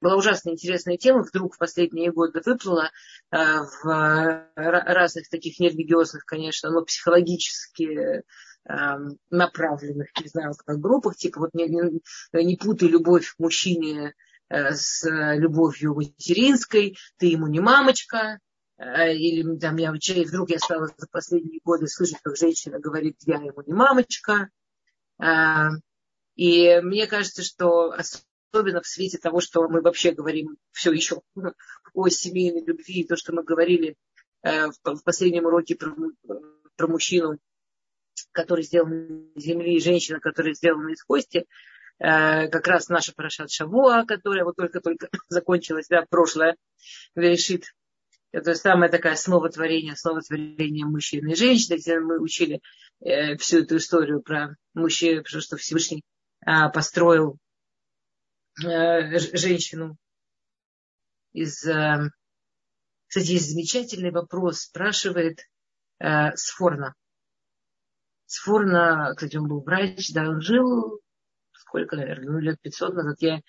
была ужасно интересная тема, вдруг в последние годы выплыла э, в разных таких нерелигиозных, конечно, но психологически эм, направленных, не знаю, как группах, типа вот не, не, не путай любовь мужчине э, с любовью материнской, ты ему не мамочка, э, или там я вдруг я стала за последние годы слышать, как женщина говорит, я ему не мамочка. И мне кажется, что особенно в свете того, что мы вообще говорим все еще о семейной любви, то, что мы говорили э, в последнем уроке про, про мужчину, который сделан из земли, и женщину, которая сделана из кости, э, как раз наша Парашат Шавуа, которая вот только-только закончилась, да, прошлое, решит. Это основа творения, основа творения мужчины и женщины, где мы учили э, всю эту историю про мужчину, что Всевышний построил Э, женщину из... Э, кстати, есть замечательный вопрос, спрашивает э, Сфорна. Сфорна, кстати, он был врач, да, он жил, сколько, наверное, ну, лет 500 назад. Я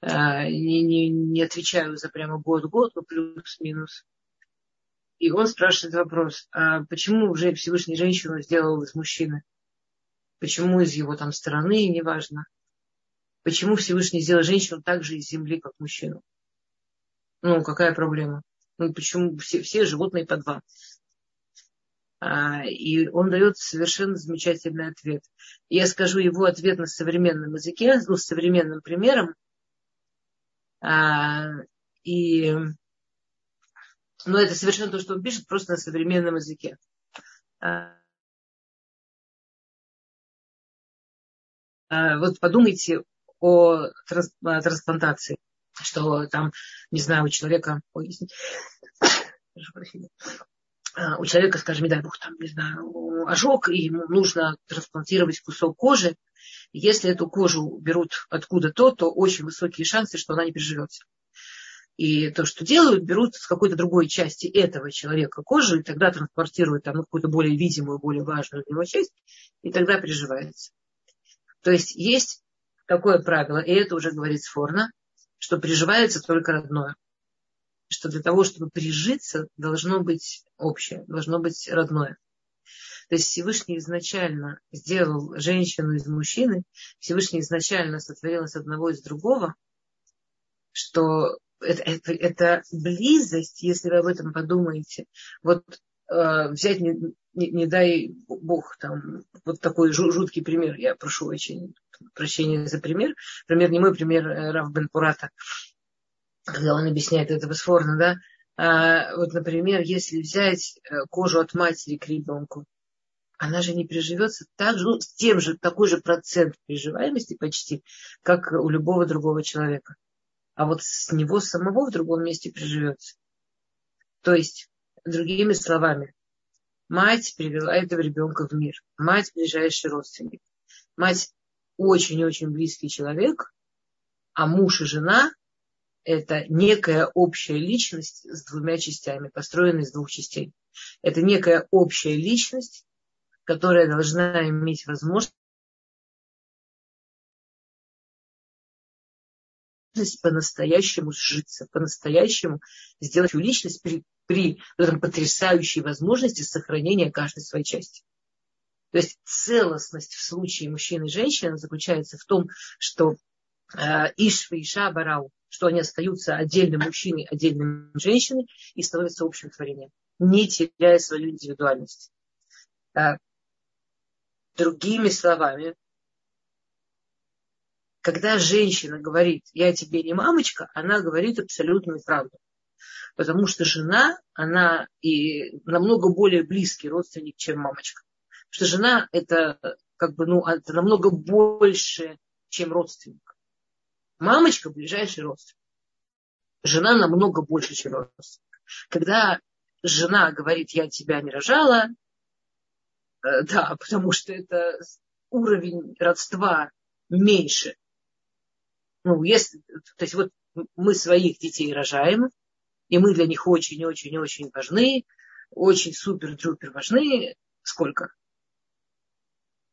э, не, не, не отвечаю за прямо год-год, но плюс-минус. И он спрашивает вопрос, а почему уже Всевышний женщину сделал из мужчины? Почему из его там стороны, неважно. Почему Всевышний сделал женщину так же из земли, как мужчину? Ну, какая проблема? Ну, почему все, все животные по два? А, и он дает совершенно замечательный ответ. Я скажу его ответ на современном языке, ну, с современным примером. А, и, но это совершенно то, что он пишет, просто на современном языке. А, а вот подумайте о трансплантации, что там, не знаю, у человека, ой, а, у человека, скажем, не дай бог, там, не знаю, ожог, и ему нужно трансплантировать кусок кожи. Если эту кожу берут откуда-то, то очень высокие шансы, что она не приживется. И то, что делают, берут с какой-то другой части этого человека кожу, и тогда транспортируют там какую-то более видимую, более важную для него часть, и тогда приживается. То есть есть такое правило, и это уже говорит Сфорна, что приживается только родное. Что для того, чтобы прижиться, должно быть общее, должно быть родное. То есть Всевышний изначально сделал женщину из мужчины, Всевышний изначально сотворил из одного из другого, что это, это, это близость, если вы об этом подумаете. Вот э, взять, не, не, не дай Бог, там, вот такой жуткий пример, я прошу очень прощения за пример. Пример не мой, пример э, Рав Бен Пурата, когда он объясняет это бесспорно, да. А, вот, например, если взять э, кожу от матери к ребенку, она же не приживется так же, ну, с тем же, такой же процент приживаемости почти, как у любого другого человека. А вот с него самого в другом месте приживется. То есть, другими словами, мать привела этого ребенка в мир. Мать ближайший родственник. Мать очень-очень близкий человек, а муж и жена – это некая общая личность с двумя частями, построенная из двух частей. Это некая общая личность, которая должна иметь возможность по-настоящему сжиться, по-настоящему сделать личность при, при этом потрясающей возможности сохранения каждой своей части. То есть целостность в случае мужчины и женщины заключается в том, что э, Ишва и Иша что они остаются отдельным мужчиной, отдельным женщиной и становятся общим творением, не теряя свою индивидуальность. Э, другими словами, когда женщина говорит, я тебе не мамочка, она говорит абсолютную правду. Потому что жена, она и намного более близкий родственник, чем мамочка что жена это как бы, ну, это намного больше, чем родственник. Мамочка ближайший родственник. Жена намного больше, чем родственник. Когда жена говорит, я тебя не рожала, э, да, потому что это уровень родства меньше. Ну, если, то есть вот мы своих детей рожаем, и мы для них очень-очень-очень важны, очень супер-трупер важны. Сколько?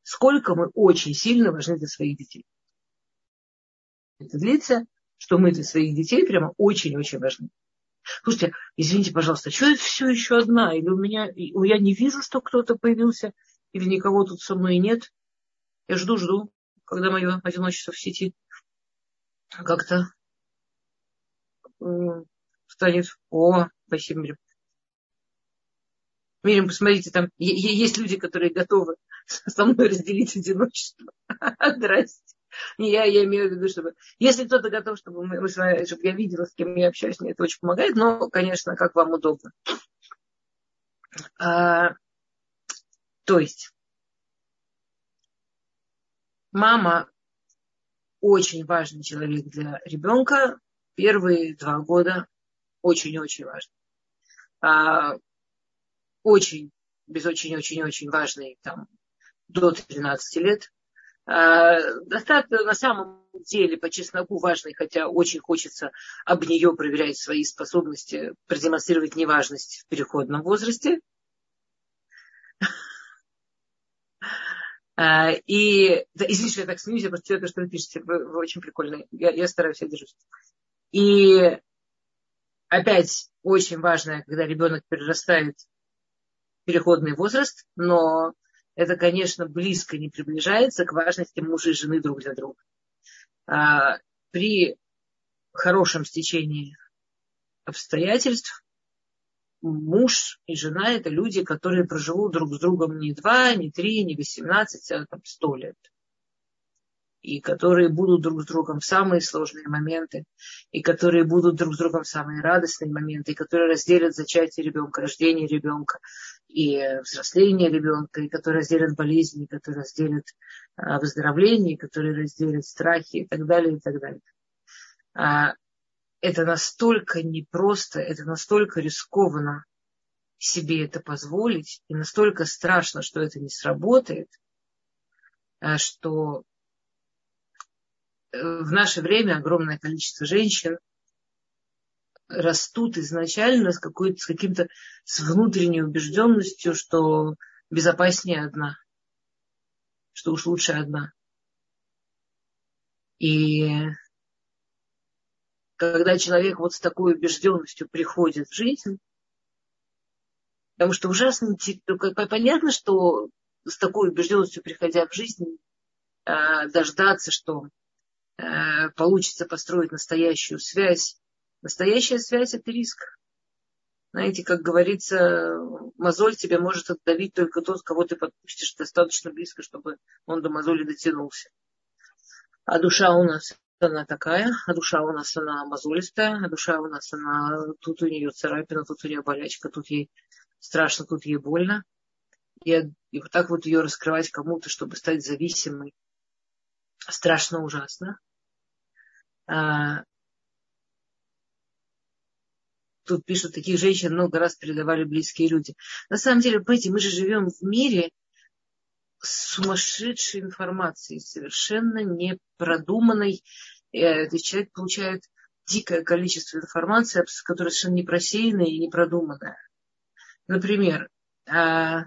Сколько мы очень сильно важны для своих детей. Это длится что мы для своих детей прямо очень-очень важны. Слушайте, извините, пожалуйста, что я все еще одна? Или у меня, я не вижу, что кто-то появился, или никого тут со мной нет. Я жду, жду, когда мое одиночество в сети как-то станет. О, спасибо, Мирим. Мирим, посмотрите, там есть люди, которые готовы со мной разделить одиночество. Здрасте. Я, я имею в виду, чтобы... Если кто-то готов, чтобы, мы, чтобы я видела, с кем я общаюсь, мне это очень помогает, но, конечно, как вам удобно. А, то есть, мама очень важный человек для ребенка. Первые два года очень-очень важно. А, очень, без очень-очень-очень важный там до 13 лет. А, достаточно на самом деле по чесноку важный, хотя очень хочется об нее проверять свои способности, продемонстрировать неважность в переходном возрасте. А, и, да, извините, я так смеюсь, я просто то, что вы пишете, вы, вы очень прикольные. Я, я стараюсь себя держать. И опять очень важно, когда ребенок перерастает переходный возраст, но это, конечно, близко не приближается к важности мужа и жены друг для друга. А при хорошем стечении обстоятельств муж и жена – это люди, которые проживут друг с другом не два, не три, не восемнадцать, а там сто лет и которые будут друг с другом в самые сложные моменты, и которые будут друг с другом в самые радостные моменты, и которые разделят зачатие ребенка, рождение ребенка и взросление ребенка, и которые разделят болезни, которые разделят а, выздоровление, которые разделят страхи и так далее, и так далее. А, это настолько непросто, это настолько рискованно себе это позволить, и настолько страшно, что это не сработает, а, что в наше время огромное количество женщин растут изначально с, с каким-то с внутренней убежденностью, что безопаснее одна, что уж лучше одна. И когда человек вот с такой убежденностью приходит в жизнь, потому что ужасно понятно, что с такой убежденностью приходя в жизнь, а, дождаться, что Э, получится построить настоящую связь. Настоящая связь – это риск. Знаете, как говорится, мозоль тебе может отдавить только тот, кого ты подпустишь достаточно близко, чтобы он до мозоли дотянулся. А душа у нас она такая, а душа у нас она мозолистая, а душа у нас она, тут у нее царапина, тут у нее болячка, тут ей страшно, тут ей больно. И, и вот так вот ее раскрывать кому-то, чтобы стать зависимой, страшно ужасно. А, тут пишут, таких женщин много раз передавали близкие люди. На самом деле, понимаете, мы же живем в мире сумасшедшей информации, совершенно непродуманной. Э, то есть человек получает дикое количество информации, которая совершенно не просеянная и не продуманная. Например, а,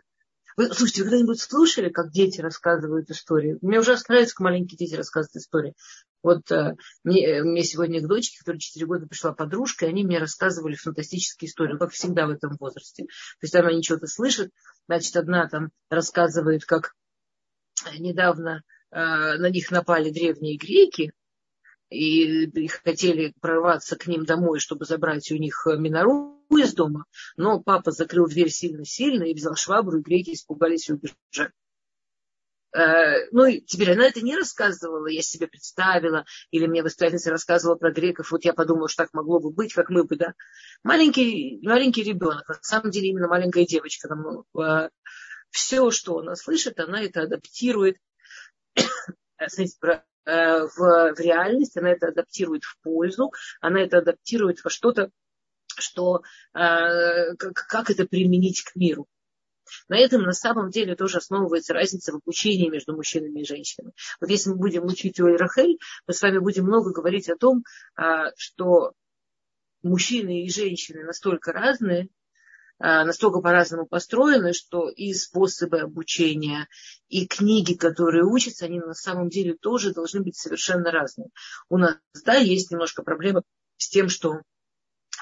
вы, слушайте, вы когда-нибудь слушали, как дети рассказывают истории? Мне ужасно нравится, как маленькие дети рассказывают истории. Вот э, мне, э, сегодня к дочке, которая 4 года пришла подружка, и они мне рассказывали фантастические истории, как всегда в этом возрасте. То есть там они что-то слышат, значит, одна там рассказывает, как недавно э, на них напали древние греки, и хотели прорваться к ним домой, чтобы забрать у них минору из дома, но папа закрыл дверь сильно-сильно и взял швабру, и греки испугались и убежали. Э, ну, и теперь она это не рассказывала, я себе представила, или мне воспитательница рассказывала про греков, вот я подумала, что так могло бы быть, как мы бы, да. Маленький, маленький ребенок, на самом деле именно маленькая девочка, там, э, все, что она слышит, она это адаптирует в, в реальность, она это адаптирует в пользу, она это адаптирует во что-то, что э, как это применить к миру. На этом на самом деле тоже основывается разница в обучении между мужчинами и женщинами. Вот если мы будем учить у Ирахель, мы с вами будем много говорить о том, э, что мужчины и женщины настолько разные, настолько по-разному построены, что и способы обучения, и книги, которые учатся, они на самом деле тоже должны быть совершенно разные. У нас, да, есть немножко проблема с тем, что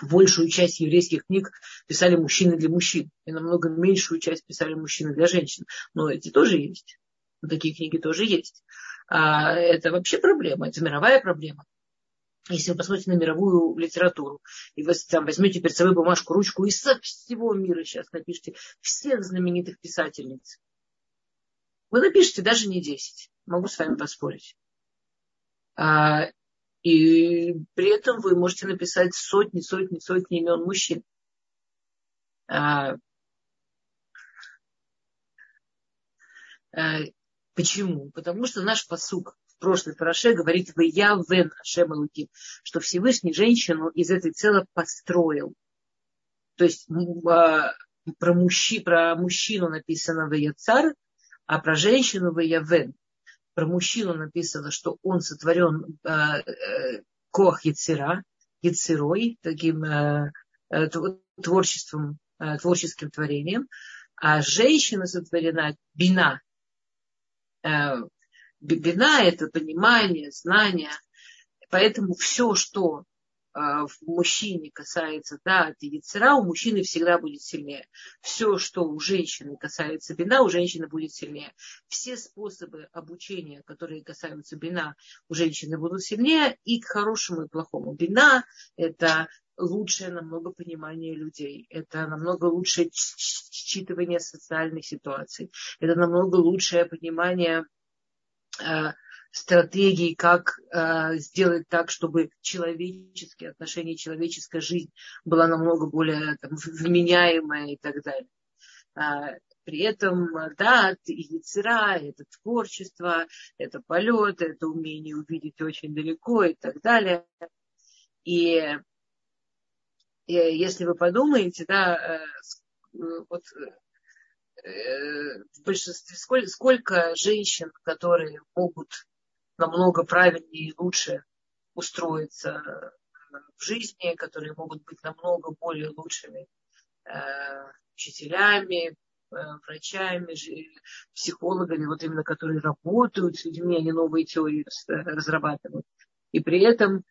большую часть еврейских книг писали мужчины для мужчин, и намного меньшую часть писали мужчины для женщин. Но эти тоже есть. Такие книги тоже есть. А это вообще проблема, это мировая проблема. Если вы посмотрите на мировую литературу, и вы там возьмете перед собой бумажку, ручку, и со всего мира сейчас напишите всех знаменитых писательниц, вы напишите даже не 10. Могу с вами поспорить. А, и при этом вы можете написать сотни, сотни, сотни имен мужчин. А, а, почему? Потому что наш посук в прошлой параше говорит «Вы я вен Ашем Алуким», что Всевышний женщину из этой цела построил. То есть а, про, мужчи, про мужчину написано «Вы царь», а про женщину «Вы я вен» про мужчину написано, что он сотворен э, э, кох яцера, яцерой, таким э, э, творчеством, э, творческим творением, а женщина сотворена бина. Бина – это понимание, знание. Поэтому все, что в мужчине касается да, от яцера, у мужчины всегда будет сильнее. Все, что у женщины касается бина, у женщины будет сильнее. Все способы обучения, которые касаются бина, у женщины будут сильнее и к хорошему и к плохому. Бина – это лучшее намного понимание людей. Это намного лучшее считывание социальных ситуаций. Это намного лучшее понимание стратегии, как э, сделать так, чтобы человеческие отношения, человеческая жизнь была намного более там, вменяемая и так далее. А, при этом, да, и яцера, это творчество, это полет, это умение увидеть очень далеко и так далее. И, и если вы подумаете, да, э, вот э, в большинстве, сколько, сколько женщин, которые могут намного правильнее и лучше устроиться э, в жизни, которые могут быть намного более лучшими э, учителями, э, врачами, психологами, вот именно которые работают с людьми, они новые теории разрабатывают. И при этом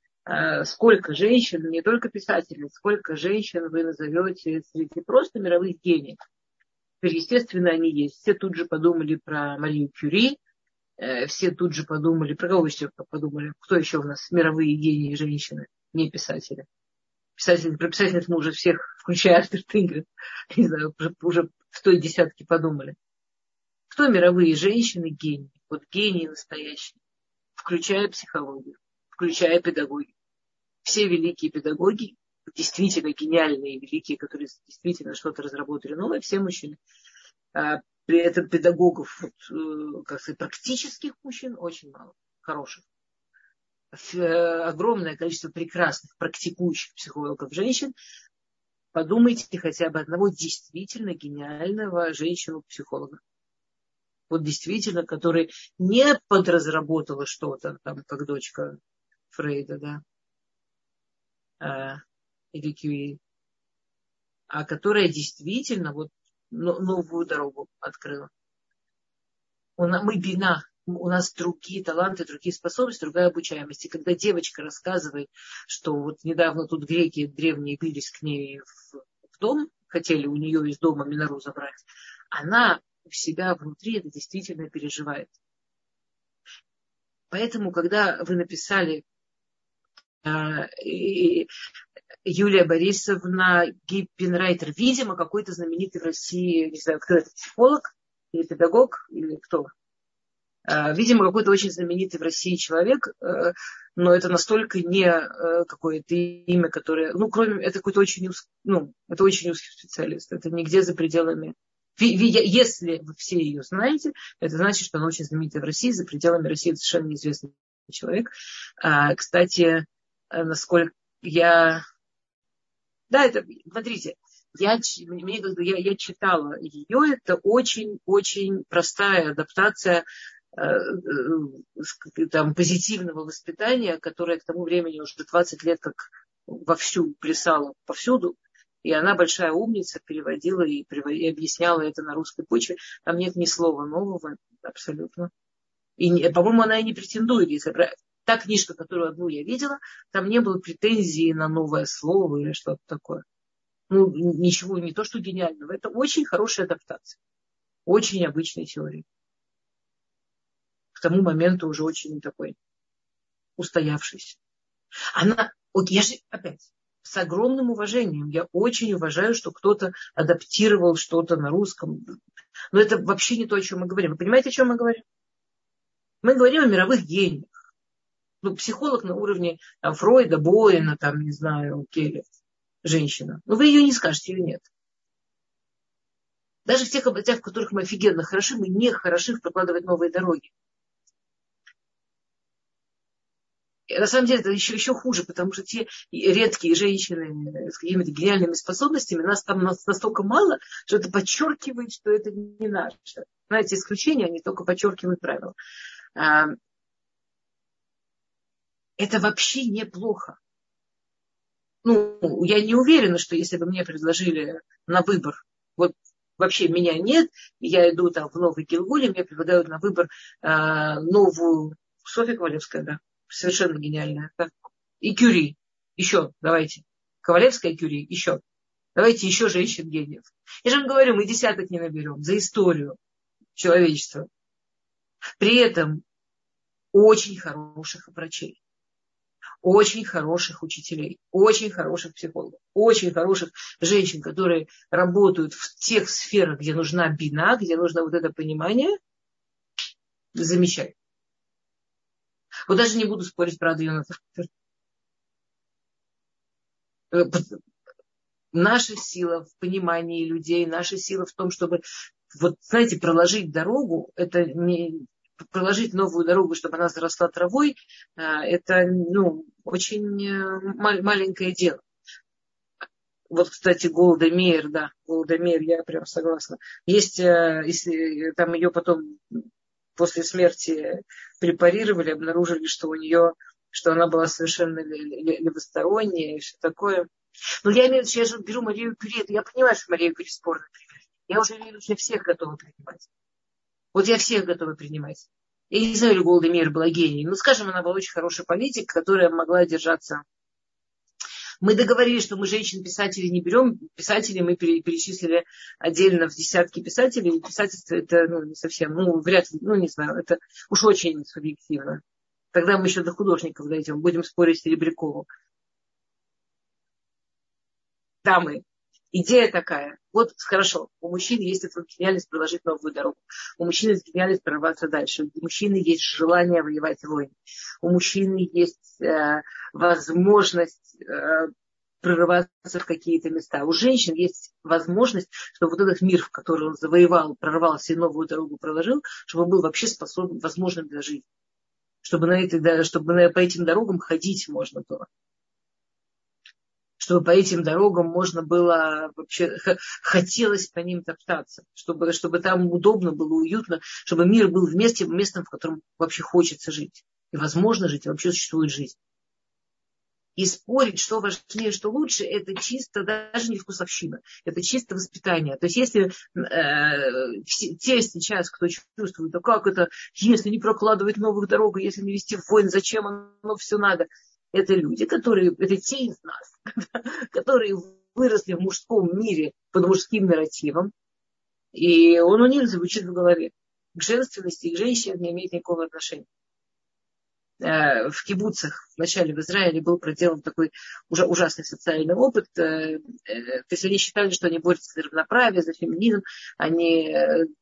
сколько женщин, не только писателей, сколько женщин вы назовете среди просто мировых гениев. Естественно, они есть. Все тут же подумали про Марию Кюри, все тут же подумали, про кого еще подумали, кто еще у нас мировые гении женщины, не писатели. Писатели, про писательниц мы уже всех, включая Астер Тингрид, не знаю, уже, уже в той десятке подумали. Кто мировые женщины гении? Вот гении настоящие, включая психологию, включая педагогию. Все великие педагоги, действительно гениальные, великие, которые действительно что-то разработали новое, все мужчины. При этом педагогов, э, как сказать, практических мужчин очень мало, хороших. Э, огромное количество прекрасных практикующих психологов женщин. Подумайте хотя бы одного действительно гениального женщину-психолога. Вот действительно, который не подразработала что-то, там, как дочка Фрейда, да, а, или Кьюи, а которая действительно вот новую дорогу открыла. Мы бина, у нас другие таланты, другие способности, другая обучаемость. И когда девочка рассказывает, что вот недавно тут греки древние бились к ней в, дом, хотели у нее из дома Минору забрать, она у себя внутри это действительно переживает. Поэтому, когда вы написали а, Юлия Борисовна Гиппенрайтер, видимо, какой-то знаменитый в России, не знаю, кто это, психолог или педагог, или кто. А, видимо, какой-то очень знаменитый в России человек, э, но это настолько не э, какое-то имя, которое, ну, кроме, это какой-то очень, ну, это очень узкий специалист, это нигде за пределами. Если вы все ее знаете, это значит, что она очень знаменитая в России, за пределами России это совершенно неизвестный человек. Кстати, э, насколько я да, это, смотрите, я, мне, я, я читала ее, это очень-очень простая адаптация э, э, там, позитивного воспитания, которое к тому времени уже 20 лет как вовсю плясало повсюду. И она большая умница, переводила и, и объясняла это на русской почве. Там нет ни слова нового, абсолютно. И, по-моему, она и не претендует. Если та книжка, которую одну я видела, там не было претензии на новое слово или что-то такое. Ну, ничего, не то, что гениального. Это очень хорошая адаптация. Очень необычной теории. К тому моменту уже очень такой устоявшийся. Она, вот я же опять, с огромным уважением. Я очень уважаю, что кто-то адаптировал что-то на русском. Но это вообще не то, о чем мы говорим. Вы понимаете, о чем мы говорим? Мы говорим о мировых гениях. Ну, психолог на уровне там, Фройда, Боина, там, не знаю, Келли, женщина. Но вы ее не скажете или нет. Даже в тех областях, в которых мы офигенно хороши, мы не хороши в прокладывать новые дороги. И на самом деле это еще, еще хуже, потому что те редкие женщины с какими-то гениальными способностями, нас там настолько мало, что это подчеркивает, что это не наше. Знаете, исключения, они только подчеркивают правила. Это вообще неплохо. Ну, я не уверена, что если бы мне предложили на выбор, вот вообще меня нет, я иду там в Новый Гилгуле, мне предлагают на выбор э, новую Софья Ковалевская, да, совершенно гениальная. Да? И Кюри, еще, давайте. Ковалевская Кюри, еще. Давайте еще женщин гениев. Я же вам говорю, мы десяток не наберем за историю человечества. При этом очень хороших врачей, очень хороших учителей, очень хороших психологов, очень хороших женщин, которые работают в тех сферах, где нужна бина, где нужно вот это понимание, замечательно. Вот даже не буду спорить, правда, ее Наша сила в понимании людей, наша сила в том, чтобы, вот, знаете, проложить дорогу, это не проложить новую дорогу, чтобы она заросла травой, а, это, ну, очень э, маленькое дело. Вот, кстати, Голда Мейер, да, Голда Мейер, я прям согласна. Есть, э, если там ее потом после смерти препарировали, обнаружили, что у нее, что она была совершенно левосторонняя и все такое. Но я имею в виду, я же беру Марию Кюри, я понимаю, что Мария Кюри спорный пример. Я уже имею в виду, что всех готова принимать. Вот я всех готова принимать. Я не знаю, ли Голда Мир была гений, но, скажем, она была очень хороший политик, которая могла держаться мы договорились, что мы женщин-писателей не берем. Писатели мы перечислили отдельно в десятки писателей. Писательство это ну, не совсем, ну, вряд ли, ну, не знаю, это уж очень субъективно. Тогда мы еще до художников дойдем, будем спорить с Серебряковым. Дамы, идея такая. Вот хорошо, у мужчин есть эта гениальность проложить новую дорогу. У мужчин есть гениальность прорваться дальше. У мужчины есть желание воевать войны. У мужчины есть э, возможность э, прорываться в какие-то места. У женщин есть возможность, чтобы вот этот мир, в который он завоевал, прорвался и новую дорогу проложил, чтобы он был вообще способен, возможным для жизни. Чтобы, на эти, чтобы на, по этим дорогам ходить можно было чтобы по этим дорогам можно было вообще, хотелось по ним топтаться, чтобы, чтобы там удобно было, уютно, чтобы мир был вместе, местом, в котором вообще хочется жить. И возможно жить, и вообще существует жизнь. И спорить, что важнее, что лучше, это чисто даже не вкусовщина, это чисто воспитание. То есть если э, те сейчас, кто чувствует, да как это, если не прокладывать новых дорог, если не вести войн, зачем оно все надо – это люди, которые, это те из нас, которые выросли в мужском мире под мужским нарративом, и он у них звучит в голове. К женственности к женщине не имеет никакого отношения. Э, в кибуцах в начале в Израиле был проделан такой ужасный социальный опыт. Э, э, то есть они считали, что они борются за равноправие, за феминизм. Они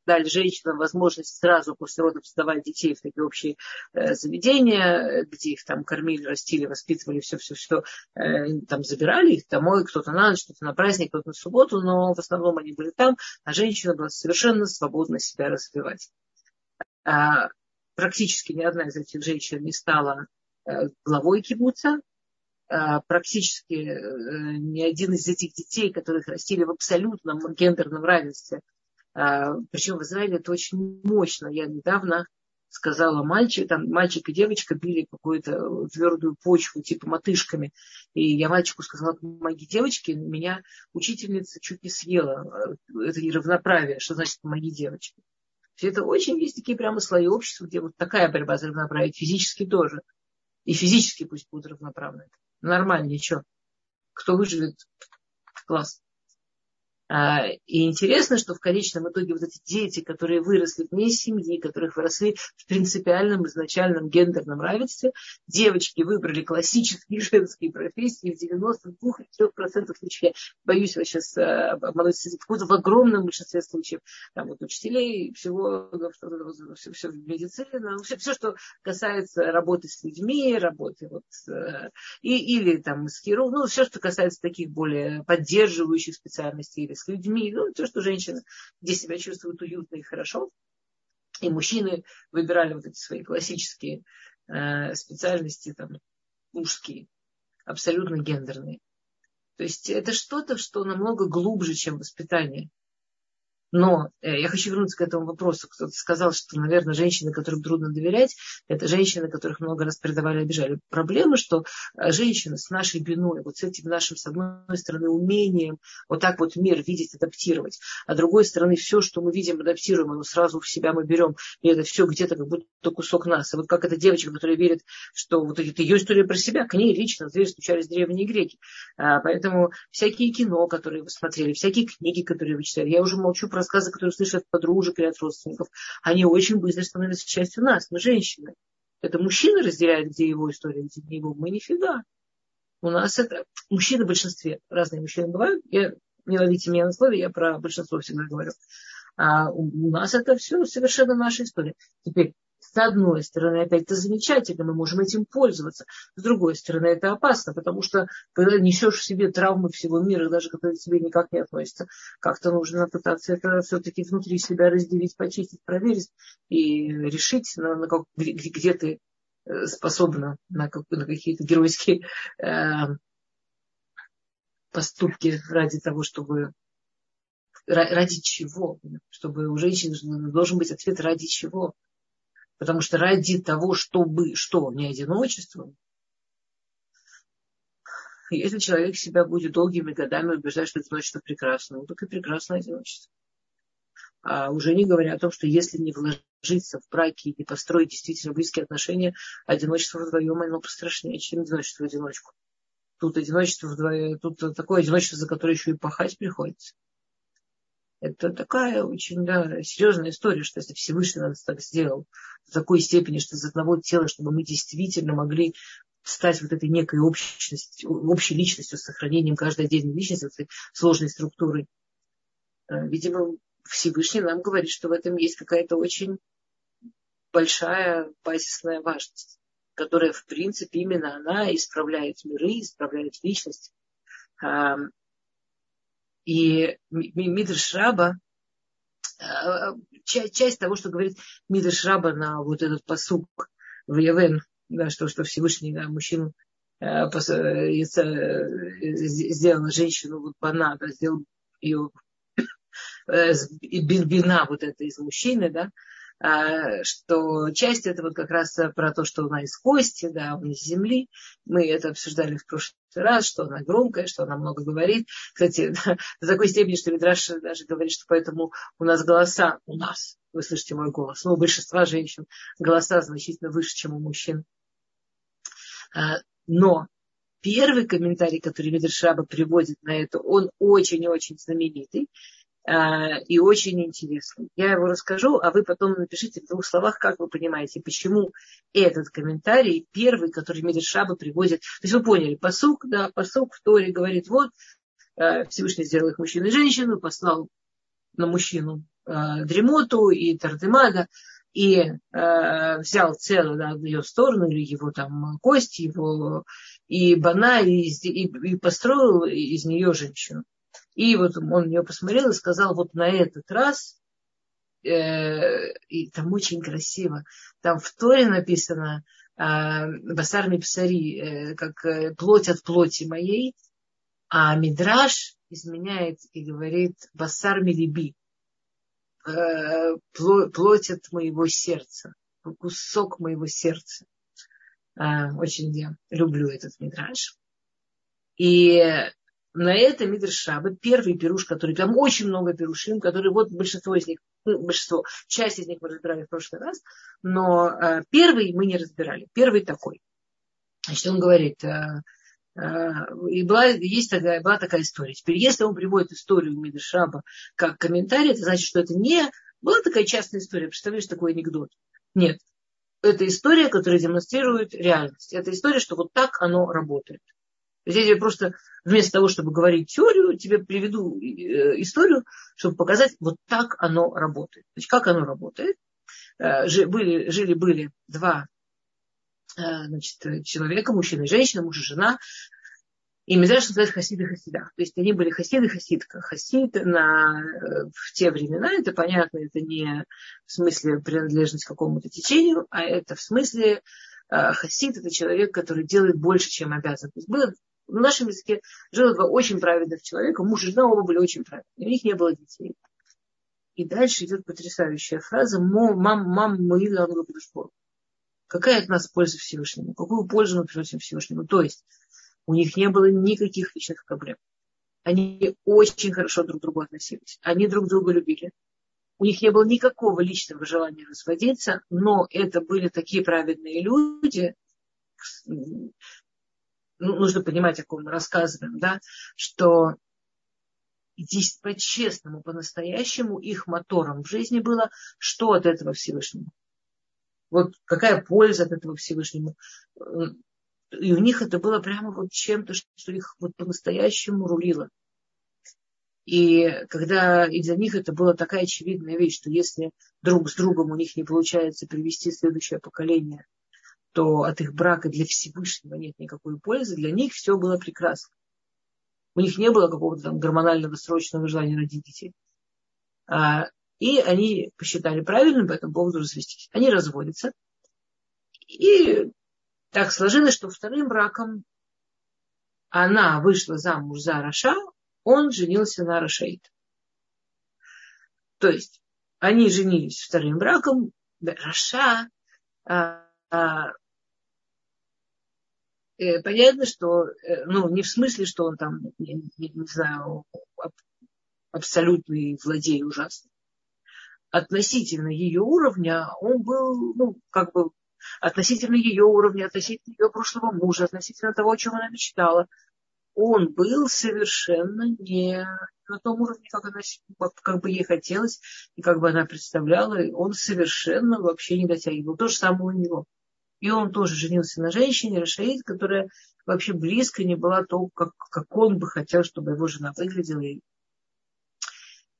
дали женщинам возможность сразу после родов создавать детей в такие общие заведения, где их там кормили, растили, воспитывали, все-все-все. Там забирали их домой, кто-то на ночь, кто-то на праздник, кто-то на субботу, но в основном они были там, а женщина была совершенно свободна себя развивать. Практически ни одна из этих женщин не стала э, главой кибуца. Э, практически э, ни один из этих детей, которых растили в абсолютном гендерном равенстве, причем в Израиле это очень мощно. Я недавно сказала мальчик, там мальчик и девочка били какую-то твердую почву, типа мотышками. И я мальчику сказала, помоги девочке, меня учительница чуть не съела. Это неравноправие, что значит помоги девочке. Все это очень есть такие прямо слои общества, где вот такая борьба за равноправие, физически тоже. И физически пусть будут равноправны. Нормально, ничего. Кто выживет, класс. А, и интересно, что в конечном итоге вот эти дети, которые выросли вне семьи, которых выросли в принципиальном изначальном гендерном равенстве, девочки выбрали классические женские профессии в 92-3% случаев. Боюсь вас сейчас обмануть в огромном большинстве случаев. Там вот учителей, всего, все, все в медицине, все, все, что касается работы с людьми, работы вот, э, и, или там с хирургом, ну, все, что касается таких более поддерживающих специальностей или с людьми, ну, то, что женщины, где себя чувствуют уютно и хорошо. И мужчины выбирали вот эти свои классические э, специальности, там, мужские, абсолютно гендерные. То есть это что-то, что намного глубже, чем воспитание. Но э, я хочу вернуться к этому вопросу. Кто-то сказал, что, наверное, женщины, которым трудно доверять, это женщины, которых много раз предавали и обижали. Проблема, что э, женщины с нашей биной, вот с этим нашим, с одной стороны, умением вот так вот мир видеть, адаптировать, а с другой стороны, все, что мы видим, адаптируем, оно сразу в себя мы берем, и это все где-то как будто кусок нас. И вот как эта девочка, которая верит, что вот это ее история про себя, к ней лично в дверь стучались древние греки. А, поэтому всякие кино, которые вы смотрели, всякие книги, которые вы читали, я уже молчу про рассказы, которые слышат подружек или от родственников, они очень быстро становятся частью нас. Мы женщины. Это мужчина разделяет, где его история, где не его. Мы нифига. У нас это... Мужчины в большинстве. Разные мужчины бывают. Я, не ловите меня на слове, я про большинство всегда говорю. А у нас это все совершенно наша история. Теперь, с одной стороны, опять это замечательно, мы можем этим пользоваться. С другой стороны, это опасно, потому что когда несешь в себе травмы всего мира, даже которые к тебе никак не относятся, как-то нужно пытаться это все-таки внутри себя разделить, почистить, проверить и решить, на, на как, где, где ты э, способна на, на какие-то геройские э, поступки ради того, чтобы ради чего? Чтобы у женщин должен быть ответ ради чего? Потому что ради того, чтобы, что, не одиночество, если человек себя будет долгими годами убеждать, что одиночество прекрасно, ну так и прекрасное одиночество. А уже не говоря о том, что если не вложиться в браки и не построить действительно близкие отношения, одиночество вдвоем оно пострашнее, чем одиночество в одиночку. Тут одиночество вдвоем, тут такое одиночество, за которое еще и пахать приходится. Это такая очень да, серьезная история, что если Всевышний нас так сделал в такой степени, что из одного тела, чтобы мы действительно могли стать вот этой некой общностью, общей личностью с сохранением каждой отдельной личности, вот этой сложной структуры. Э, видимо, Всевышний нам говорит, что в этом есть какая-то очень большая базисная важность, которая, в принципе, именно она исправляет миры, исправляет личность. И Мидрш Раба, э, часть того, что говорит Мидрш Раба на вот этот посук в Явен, да, что, что Всевышний да, мужчину э, э, сделал женщину, вот бана, да, сделал ее бина вот это из мужчины, да, что часть это вот как раз про то, что она из кости, да, он из земли. Мы это обсуждали в прошлый раз, что она громкая, что она много говорит. Кстати, до такой степени, что Мидраш даже говорит, что поэтому у нас голоса, у нас, вы слышите мой голос, но у большинства женщин голоса значительно выше, чем у мужчин. А, но первый комментарий, который Мидршаба приводит на это, он очень-очень знаменитый. А, и очень интересный. Я его расскажу, а вы потом напишите в двух словах, как вы понимаете, почему этот комментарий первый, который Медершаба приводит. То есть вы поняли, посук, да, посук в Торе говорит, вот, а, Всевышний сделал их мужчину и женщину, послал на мужчину а, дремоту и тардемада, и э, взял целую да, ее сторону, или его там кости, его и бана, и, и, и построил из нее женщину. И вот он нее посмотрел и сказал, вот на этот раз, э, и там очень красиво, там в Торе написано, э, басарми псари, э, как э, плоть от плоти моей, а Мидраш изменяет и говорит басар милиби, э, плоть от моего сердца. кусок моего сердца. А, очень я люблю этот мидраж. И на это Мидрш Шаба, первый пируш, который, там очень много пирушим, которые вот большинство из них, ну, большинство, часть из них мы разбирали в прошлый раз, но э, первый мы не разбирали. Первый такой. Значит, он говорит, э, э, и была, есть такая, была такая история. Теперь, если он приводит историю Мидрш Шаба как комментарий, это значит, что это не была такая частная история. Представляешь, такой анекдот. Нет. Это история, которая демонстрирует реальность. Это история, что вот так оно работает. Здесь я просто вместо того, чтобы говорить теорию, тебе приведу э, историю, чтобы показать, вот так оно работает. Значит, как оно работает. Э, были, жили-были два э, значит, человека, мужчина и женщина, муж и жена. И Мидраш называется хасиды хасида. То есть они были хасиды хасидка. Хасид на, в те времена, это понятно, это не в смысле принадлежность к какому-то течению, а это в смысле хасид это человек, который делает больше, чем обязан. То есть было в нашем языке жило два очень праведных человека, муж и жена оба были очень праведные, у них не было детей. И дальше идет потрясающая фраза «Мам, мам, мы спор». Какая от нас польза Всевышнему? Какую пользу мы приносим Всевышнему? То есть у них не было никаких личных проблем. Они очень хорошо друг к другу относились. Они друг друга любили. У них не было никакого личного желания разводиться, но это были такие праведные люди, ну, нужно понимать, о ком мы рассказываем, да, что здесь по-честному, по-настоящему их мотором в жизни было, что от этого Всевышнему. Вот какая польза от этого Всевышнему. И у них это было прямо вот чем-то, что их вот по-настоящему рулило. И когда и для них это была такая очевидная вещь, что если друг с другом у них не получается привести следующее поколение то от их брака для Всевышнего нет никакой пользы, для них все было прекрасно. У них не было какого-то там гормонального срочного желания родить детей. А, и они посчитали правильным по этому поводу развестись. Они разводятся. И так сложилось, что вторым браком она вышла замуж за Раша, он женился на Рашаид. То есть они женились вторым браком. Раша а, а, понятно, что, э, ну, не в смысле, что он там, не, не, не знаю, абсолютный злодей ужасный. Относительно ее уровня он был, ну, как бы, относительно ее уровня, относительно ее прошлого мужа, относительно того, о чем она мечтала, он был совершенно не на том уровне, как, она, как бы ей хотелось, и как бы она представляла, он совершенно вообще не дотягивал. То же самое у него. И он тоже женился на женщине, Рашаид, которая вообще близко не была то, как, как он бы хотел, чтобы его жена выглядела.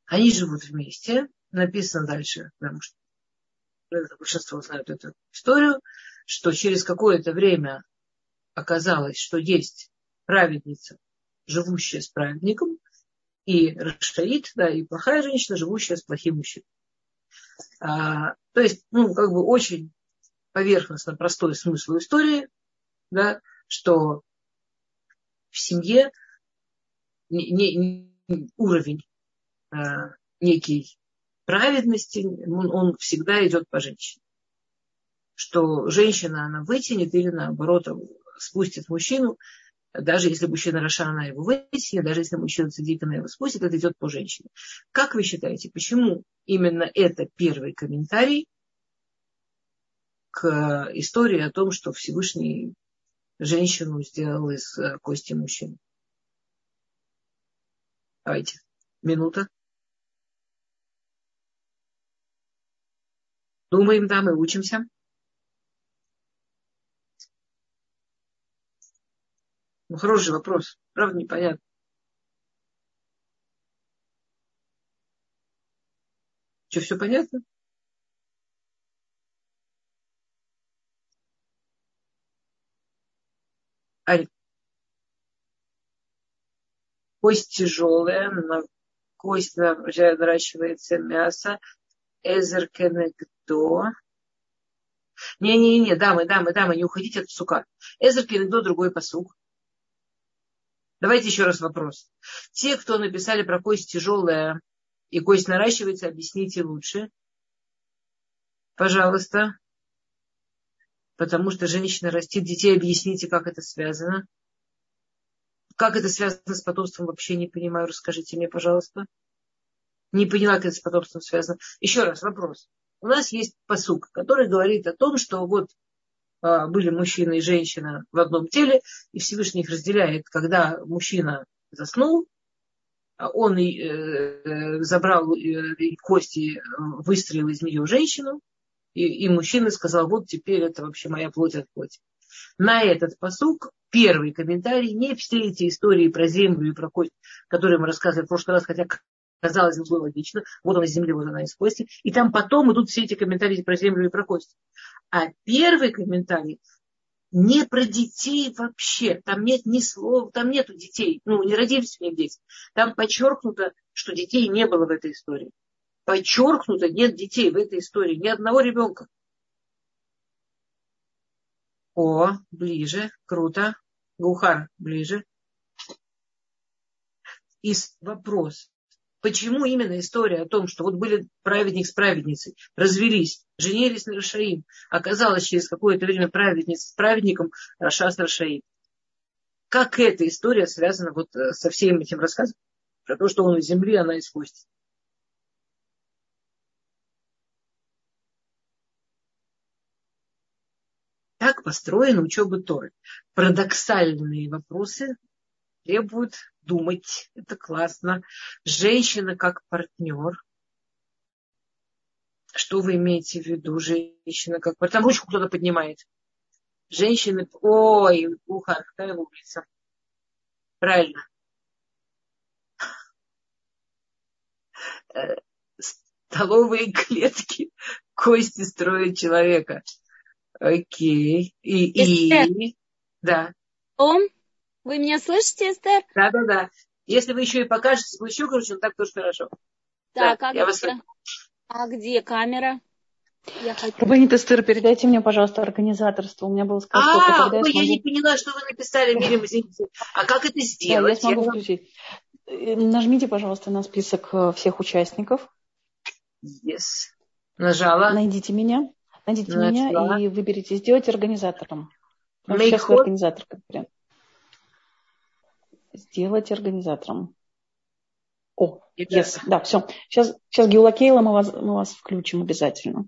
Они живут вместе. Написано дальше, потому что большинство знают эту историю, что через какое-то время оказалось, что есть праведница, живущая с праведником, и Рашаид, да, и плохая женщина, живущая с плохим мужчиной. А, то есть, ну, как бы очень поверхностно простой смысл истории, да, что в семье не, не, уровень э, некий праведности, он, он всегда идет по женщине. Что женщина, она вытянет или наоборот спустит мужчину, даже если мужчина Раша, она его вытянет, даже если мужчина Цадик, она его спустит, это идет по женщине. Как вы считаете, почему именно это первый комментарий к истории о том, что Всевышний женщину сделал из э, кости мужчины. Давайте, минута. Думаем, да, мы учимся. Ну, хороший вопрос. Правда, непонятно. Что, все понятно? Кость тяжелая, на кость наращивается мясо. Эзер кенегдо. Не-не-не, дамы, дамы, дамы, не уходите от сука. Эзер кенегдо другой посук. Давайте еще раз вопрос. Те, кто написали про кость тяжелая и кость наращивается, объясните лучше. Пожалуйста. Потому что женщина растит детей. Объясните, как это связано. Как это связано с потомством, вообще не понимаю. Расскажите мне, пожалуйста. Не поняла, как это с потомством связано. Еще раз вопрос. У нас есть посук, который говорит о том, что вот а, были мужчина и женщина в одном теле, и Всевышний их разделяет, когда мужчина заснул, а он и, э, забрал э, кости, выстрелил из нее женщину, и, и мужчина сказал, вот теперь это вообще моя плоть от плоти. На этот посук первый комментарий, не все эти истории про землю и про кость, которые мы рассказывали в прошлый раз, хотя казалось бы, логично, вот он из земли, вот она из кости, и там потом идут все эти комментарии про землю и про кость. А первый комментарий не про детей вообще. Там нет ни слова, там нету детей. Ну, не родились у них дети. Там подчеркнуто, что детей не было в этой истории. Подчеркнуто, нет детей в этой истории. Ни одного ребенка. О, ближе, круто. Гухар, ближе. И вопрос. Почему именно история о том, что вот были праведник с праведницей, развелись, женились на Рашаим, оказалось через какое-то время праведница с праведником Раша с Рашаим. Как эта история связана вот э, со всем этим рассказом? Про то, что он из земли, она из кости. Так построена учеба Торы. Парадоксальные вопросы требуют думать. Это классно. Женщина как партнер. Что вы имеете в виду, женщина как партнер? Там ручку кто-то поднимает. Женщины... Ой, уха, какая улица. Правильно. Э, столовые клетки кости строят человека. Окей. И, и, да. Он вы меня слышите, Эстер? Да, да, да. Если вы еще и покажете свою щеколочку, так тоже хорошо. Так, да, а, я где? Вас... а где камера? Я хочу... Рабанит Эстер, передайте мне, пожалуйста, организаторство. У меня было сказано, а, ой, я, смогу... я не поняла, что вы написали, Мирим, извините. А как это сделать? Да, я смогу включить. Э, нажмите, пожалуйста, на список э, всех участников. Yes. Нажала. Найдите меня. Найдите Начала. меня и выберите сделать организатором. Сейчас вы организатор конференции сделать организатором. О, yes, да, все. Сейчас, сейчас Геула Кейла мы вас, мы вас включим обязательно.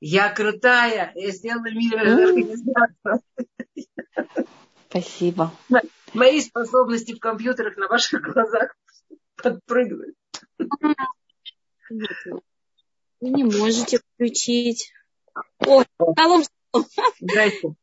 Я крутая, я сделала мир организатора. Спасибо. Мои способности в компьютерах на ваших глазах подпрыгивают. Вы не можете включить. О, Колом. Здрасте.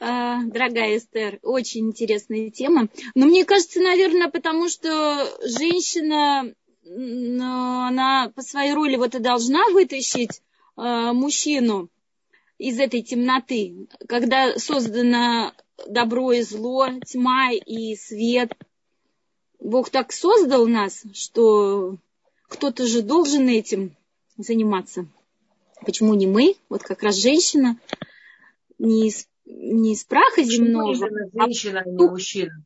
А, дорогая Эстер, очень интересная тема. Но мне кажется, наверное, потому что женщина, она по своей роли вот и должна вытащить а, мужчину из этой темноты, когда создано добро и зло, тьма и свет. Бог так создал нас, что кто-то же должен этим заниматься. Почему не мы? Вот как раз женщина не из не из праха земного. Почему именно женщина, а не мужчина?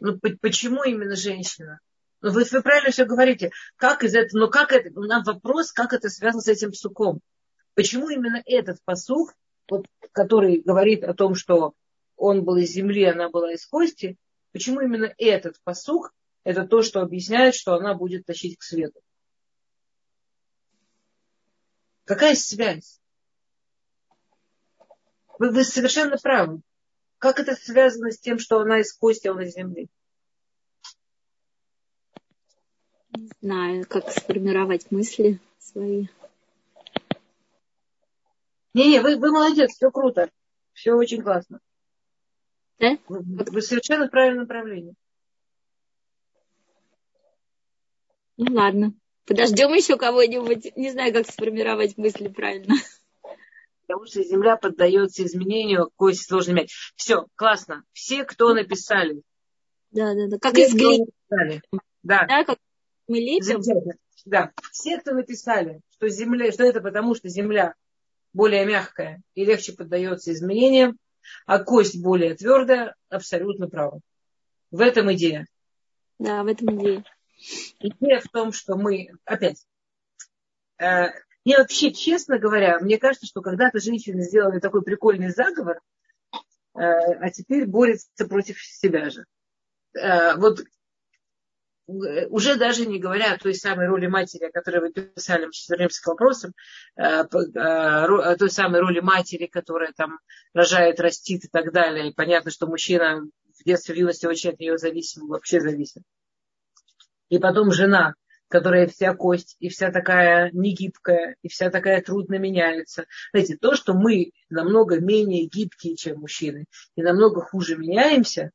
Ну, почему именно женщина? Ну, вы, вы правильно все говорите. Как из этого, ну, как это, у нас вопрос, как это связано с этим псуком. Почему именно этот посух, вот, который говорит о том, что он был из земли, она была из кости, почему именно этот посух, это то, что объясняет, что она будет тащить к свету? Какая связь? Вы, вы совершенно правы. Как это связано с тем, что она из кости, а он из земли? Не знаю, как сформировать мысли свои. Не-не, вы, вы молодец, все круто. Все очень классно. Да? Вы, вы совершенно в правильном направлении. Ну ладно. Подождем еще кого-нибудь. Не знаю, как сформировать мысли правильно потому что Земля поддается изменению, какой сложный мяч. Все, классно. Все, кто написали. Да, да, да. Как из глины. Да. да, как мы лепим. Да. Все, кто написали, что, земля, что это потому, что Земля более мягкая и легче поддается изменениям, а кость более твердая, абсолютно правы. В этом идея. Да, в этом идея. Идея в том, что мы, опять, э, Мне вообще, честно говоря, мне кажется, что когда-то женщины сделали такой прикольный заговор, э, а теперь борются против себя же. Э, вот уже даже не говоря о той самой роли матери, о которой вы писали, мы сейчас вернемся к вопросам, э, о той самой роли матери, которая там рожает, растит и так далее. И понятно, что мужчина в детстве, в юности очень от нее зависим, вообще зависит. И потом жена, которая вся кость, и вся такая негибкая, и вся такая трудно меняется. Знаете, то, что мы намного менее гибкие, чем мужчины, и намного хуже меняемся,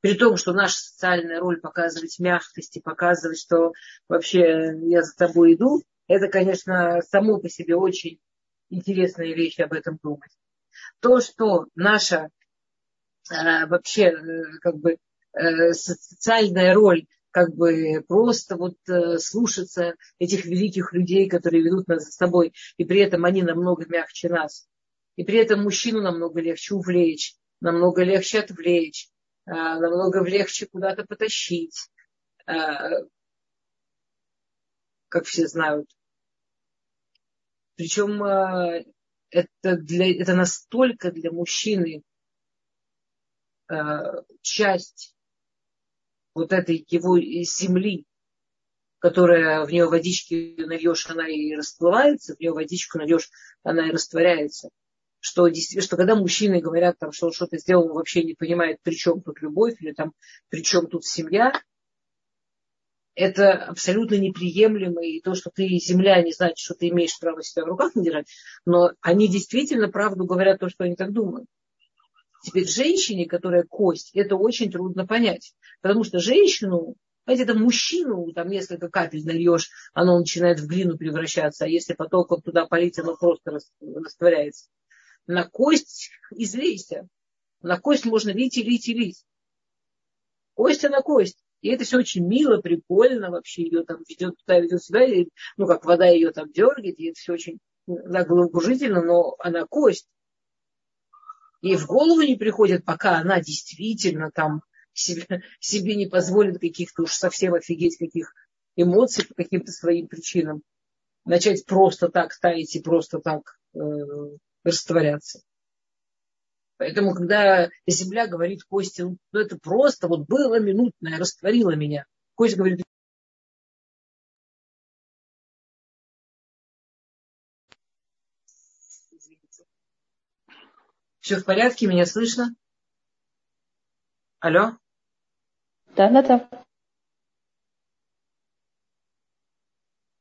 при том, что наша социальная роль показывать мягкость и показывать, что вообще я за тобой иду, это, конечно, само по себе очень интересная вещь об этом думать. То, что наша э, вообще э, как бы э, социальная роль как бы просто вот э, слушаться этих великих людей, которые ведут нас за собой, и при этом они намного мягче нас. И при этом мужчину намного легче увлечь, намного легче отвлечь, э, намного легче куда-то потащить, э, как все знают. Причем это, для, это настолько для мужчины часть вот этой его земли, которая в нее водички нальешь, она и расплывается, в нее водичку нальешь, она и растворяется. Что, что когда мужчины говорят, там, что он что-то сделал, он вообще не понимает, при чем тут любовь, или там, при чем тут семья, это абсолютно неприемлемо, и то, что ты земля, не значит, что ты имеешь право себя в руках не держать, но они действительно правду говорят то, что они так думают. Теперь женщине, которая кость, это очень трудно понять. Потому что женщину, знаете, это мужчину, там несколько капель нальешь, оно начинает в глину превращаться, а если потоком туда полить, оно просто растворяется. На кость излейся. На кость можно лить и лить и лить. Кость на кость. И это все очень мило, прикольно вообще ее там ведет туда, ведет сюда, и, ну как вода ее там дергает, и это все очень да, головокружительно, но она кость. Ей в голову не приходит, пока она действительно там себе, себе не позволит каких-то уж совсем офигеть каких эмоций по каким-то своим причинам. Начать просто так таять и просто так э, растворяться. Поэтому, когда земля говорит Косте, ну это просто вот было минутное, растворило меня. Костя говорит, Все в порядке, меня слышно? Алло? Да, да, да.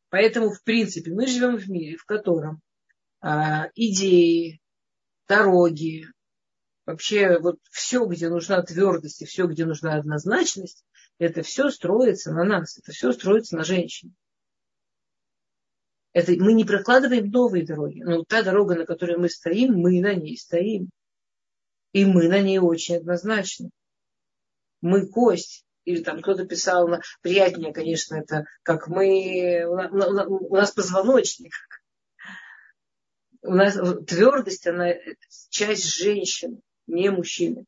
Поэтому, в принципе, мы живем в мире, в котором а, идеи, дороги, вообще вот все, где нужна твердость и все, где нужна однозначность, это все строится на нас, это все строится на женщине. Это мы не прокладываем новые дороги. Но та дорога, на которой мы стоим, мы на ней стоим. И мы на ней очень однозначны. Мы кость. Или там кто-то писал, приятнее, конечно, это как мы, у нас позвоночник. У нас твердость, она часть женщины, не мужчины.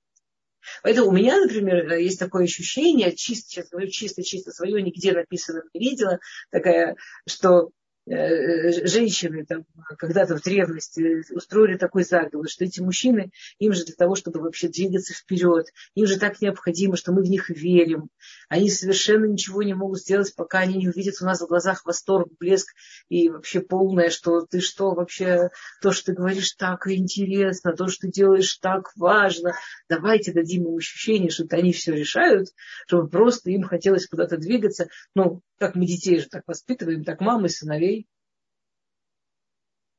Поэтому у меня, например, есть такое ощущение, чисто, сейчас говорю чисто-чисто свое, нигде написано не видела, такая, что Э, женщины там когда-то в древности устроили такой заговор, что эти мужчины, им же для того, чтобы вообще двигаться вперед, им же так необходимо, что мы в них верим. Они совершенно ничего не могут сделать, пока они не увидят у нас в глазах восторг, блеск и вообще полное, что ты что вообще, то, что ты говоришь так интересно, то, что ты делаешь так важно. Давайте дадим им ощущение, что они все решают, чтобы просто им хотелось куда-то двигаться. Ну, как мы детей же так воспитываем, так мамы, сыновей.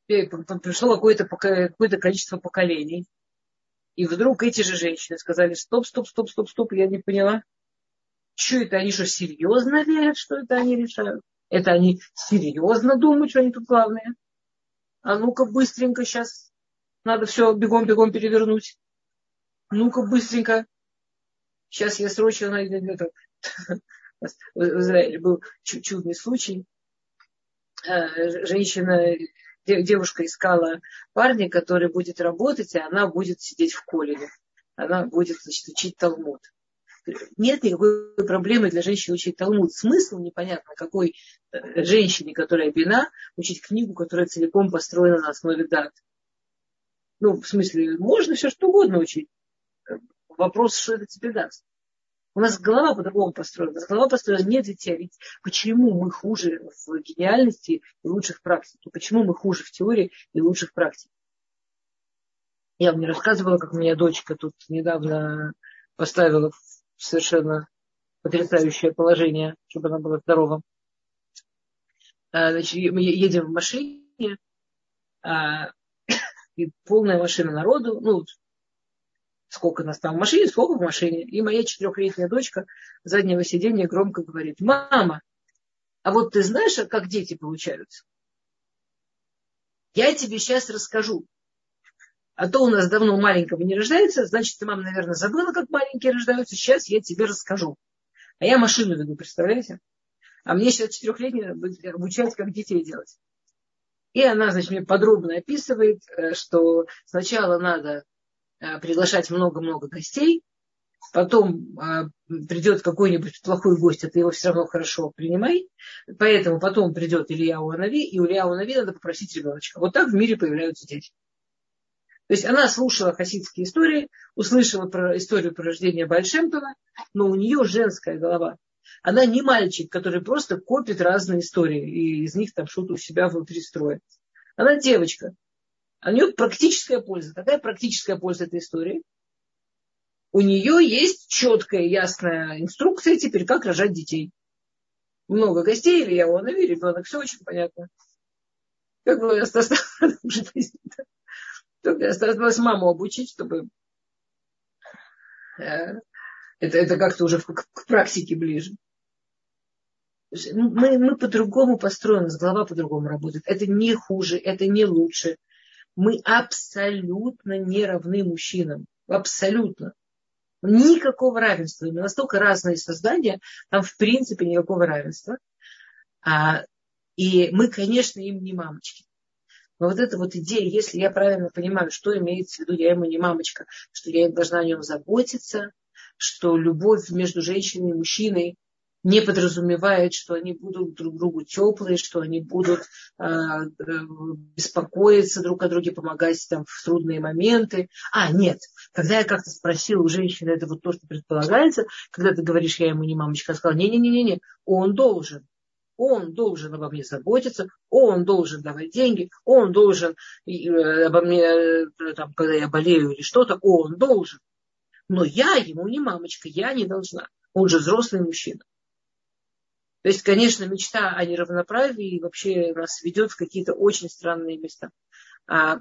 И пришло какое-то, какое-то количество поколений. И вдруг эти же женщины сказали, стоп, стоп, стоп, стоп, стоп, я не поняла. Что это, они что, серьезно верят, что это они решают? Это они серьезно думают, что они тут главные? А ну-ка быстренько сейчас надо все бегом-бегом перевернуть. Ну-ка быстренько. Сейчас я срочно найду в Израиле был чудный случай. Э, женщина, девушка искала парня, который будет работать, и она будет сидеть в колледже. Она будет значит, учить Талмуд. нет никакой проблемы для женщины учить Талмуд. Смысл непонятно, какой э, женщине, которая бина, учить книгу, которая целиком построена на основе дат. Ну, в смысле, можно все что угодно учить. Вопрос, что это тебе даст. У нас голова по-другому построена. У нас голова построена не тебя. Ведь почему мы хуже в гениальности и лучших практике? Почему мы хуже в теории и лучших практик? Я вам не рассказывала, как у меня дочка тут недавно поставила совершенно потрясающее положение, чтобы она была здорова. А, значит, мы едем в машине, а, и полная машина народу, ну, сколько нас там в машине, сколько в машине. И моя четырехлетняя дочка заднего сиденья громко говорит, мама, а вот ты знаешь, как дети получаются? Я тебе сейчас расскажу. А то у нас давно маленького не рождается, значит, ты, мама, наверное, забыла, как маленькие рождаются. Сейчас я тебе расскажу. А я машину веду, представляете? А мне сейчас четырехлетняя обучать, как детей делать. И она, значит, мне подробно описывает, э, что сначала надо приглашать много-много гостей, потом э, придет какой-нибудь плохой гость, а ты его все равно хорошо принимай. Поэтому потом придет Илья Уанави, и у Илья Уанави надо попросить ребеночка. Вот так в мире появляются дети. То есть она слушала хасидские истории, услышала про историю про рождение Бальшемтова, но у нее женская голова. Она не мальчик, который просто копит разные истории и из них там что-то у себя внутри строит. Она девочка. А у нее практическая польза. Какая практическая польза этой истории? У нее есть четкая, ясная инструкция теперь, как рожать детей. Много гостей, или я Ионови, ребенок, все очень понятно. Как бы осталось только осталось маму обучить, чтобы э, это, это как-то уже к, практике ближе. Мы, мы по-другому построены, голова по-другому работает. Это не хуже, это не лучше. Мы абсолютно не равны мужчинам. Абсолютно. Никакого равенства. Мы настолько разные создания, там в принципе никакого равенства. А, и мы, конечно, им не мамочки. Но вот эта вот идея, если я правильно понимаю, что имеется в виду, я ему не мамочка, что я должна о нем заботиться, что любовь между женщиной и мужчиной не подразумевает, что они будут друг другу теплые, что они будут э, беспокоиться друг о друге, помогать там в трудные моменты. А, нет, когда я как-то спросила у женщины, это вот то, что предполагается, когда ты говоришь, я ему не мамочка, я сказала, не-не-не, он должен он должен обо мне заботиться, он должен давать деньги, он должен э, обо мне, э, там, когда я болею или что-то, он должен. Но я ему не мамочка, я не должна. Он же взрослый мужчина. То есть, конечно, мечта о неравноправии вообще нас ведет в какие-то очень странные места. А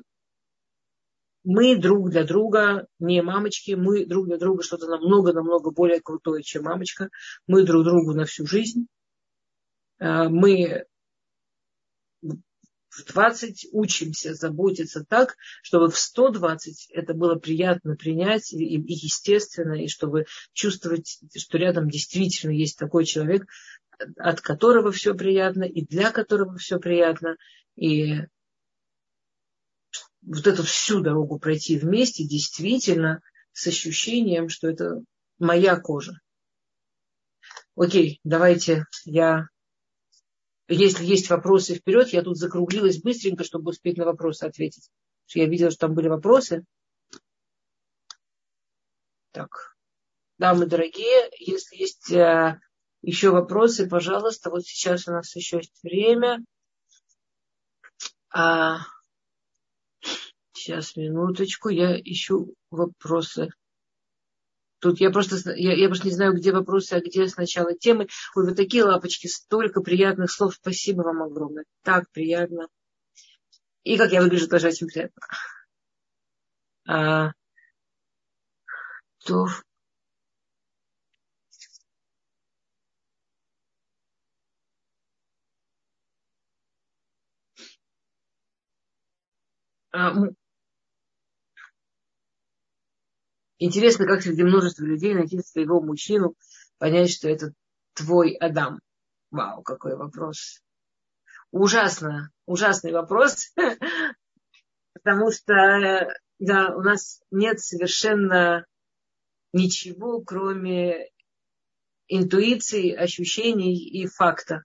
мы друг для друга не мамочки, мы друг для друга что-то намного-намного более крутое, чем мамочка. Мы друг другу на всю жизнь. Э, мы в 20 учимся заботиться так, чтобы в 120 это было приятно принять и, и естественно, и чтобы чувствовать, что рядом действительно есть такой человек, от которого все приятно и для которого все приятно. И вот эту всю дорогу пройти вместе действительно с ощущением, что это моя кожа. Окей, давайте я если есть вопросы вперед, я тут закруглилась быстренько, чтобы успеть на вопросы ответить. Я видела, что там были вопросы. Так. Дамы дорогие, если есть э, еще вопросы, пожалуйста, вот сейчас у нас еще есть время. А, сейчас, минуточку, я ищу вопросы. Тут я просто, я, я просто не знаю, где вопросы, а где сначала темы. Ой, вот такие лапочки, столько приятных слов. Спасибо вам огромное. Так приятно. И как я выгляжу, тоже очень приятно. А, то Интересно, как среди множества людей найти своего мужчину, понять, что это твой Адам. Вау, какой вопрос. Ужасно, ужасный вопрос, потому что да, у нас нет совершенно ничего, кроме интуиции, ощущений и факта.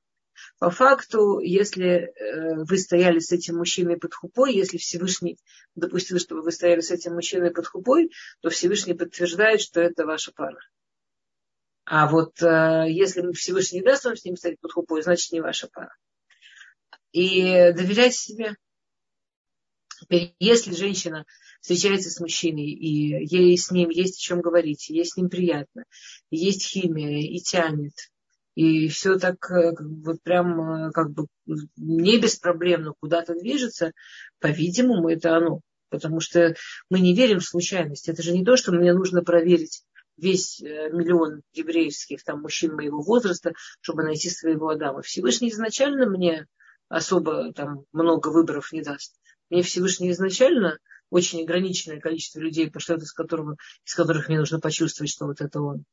По факту, если э, вы стояли с этим мужчиной под хупой, если Всевышний допустил, чтобы вы стояли с этим мужчиной под хупой, то Всевышний подтверждает, что это ваша пара. А вот э, если Всевышний не даст вам с ним стоять под хупой, значит не ваша пара. И доверяйте себе. Если женщина встречается с мужчиной, и ей с ним есть о чем говорить, ей с ним приятно, есть химия, и тянет, и все так э, вот прям э, как бы не без проблем, но куда-то движется, по-видимому, это оно. Потому что мы не верим в случайность. Это же не то, что мне нужно проверить весь э, миллион еврейских там, мужчин моего возраста, чтобы найти своего Адама. Всевышний изначально мне особо там много выборов не даст. Мне Всевышний изначально очень ограниченное количество людей пошлет, из, которого, из которых мне нужно почувствовать, что вот это он.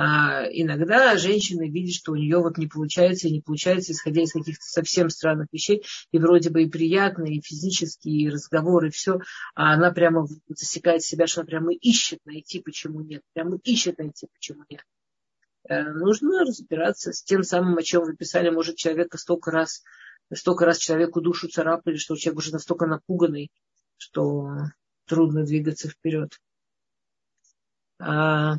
А иногда женщина видит, что у нее вот не получается и не получается, исходя из каких-то совсем странных вещей, и вроде бы и приятные, и физические, и разговоры, и все, а она прямо засекает себя, что она прямо ищет найти, почему нет, прямо ищет найти, почему нет. Э, нужно разбираться с тем самым, о чем вы писали, может, человека столько раз, столько раз человеку душу царапали, что человек уже настолько напуганный, что трудно двигаться вперед. А,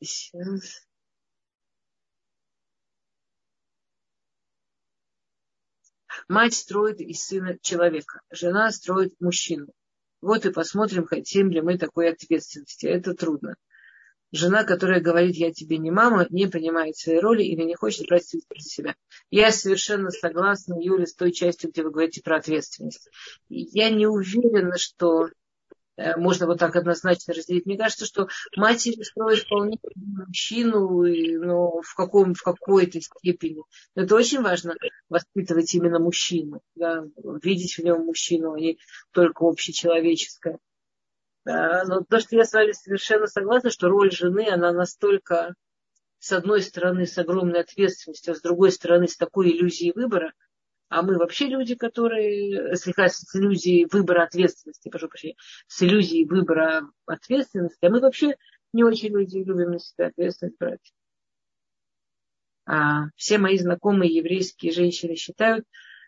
Сейчас. Мать строит из сына человека, жена строит мужчину. Вот и посмотрим, хотим ли мы такой ответственности. Это трудно. Жена, которая говорит, я тебе не мама, не понимает своей роли или не хочет брать ответственность себя. Я совершенно согласна, Юля, с той частью, где вы говорите про ответственность. Я не уверена, что можно вот так однозначно разделить. Мне кажется, что матери строят вполне мужчину, но в, каком, в какой-то степени. Но это очень важно воспитывать именно мужчину, да, видеть в нем мужчину, а не только общечеловеческое. Да, но то, что я с вами совершенно согласна, что роль жены, она настолько, с одной стороны, с огромной ответственностью, а с другой стороны, с такой иллюзией выбора – а мы вообще люди, которые слегка с иллюзией выбора ответственности, прошу прощения, с иллюзией выбора ответственности, а мы вообще не очень люди любим на себя ответственность брать. А все мои знакомые еврейские женщины считают,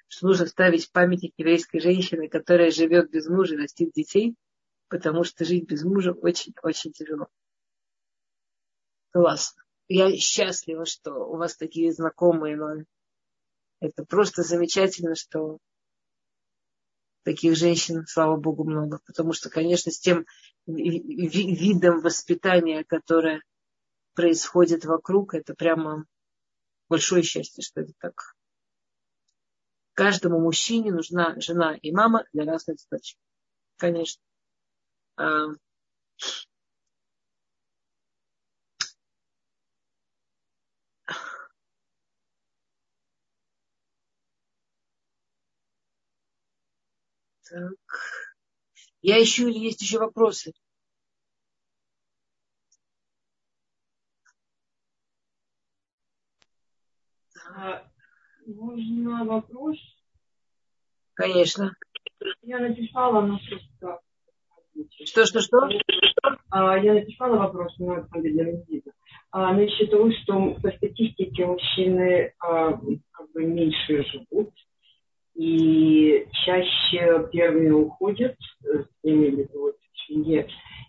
что нужно ставить памятник еврейской женщины, которая живет без мужа и растит детей, потому что жить без мужа очень-очень тяжело. Классно. Я счастлива, что у вас такие знакомые, но это просто замечательно, что таких женщин, слава богу, много. Потому что, конечно, с тем видом воспитания, которое происходит вокруг, это прямо большое счастье, что это так. Каждому мужчине нужна жена и мама для разных задач. Конечно. Так. Я ищу или есть еще вопросы? А, можно вопрос? Конечно. Я написала на просто... Что, что, что? А, я написала вопрос на для а, Насчет того, что по статистике мужчины а, как бы меньше живут, и чаще первые уходят, э, имею в виду вот, в семье.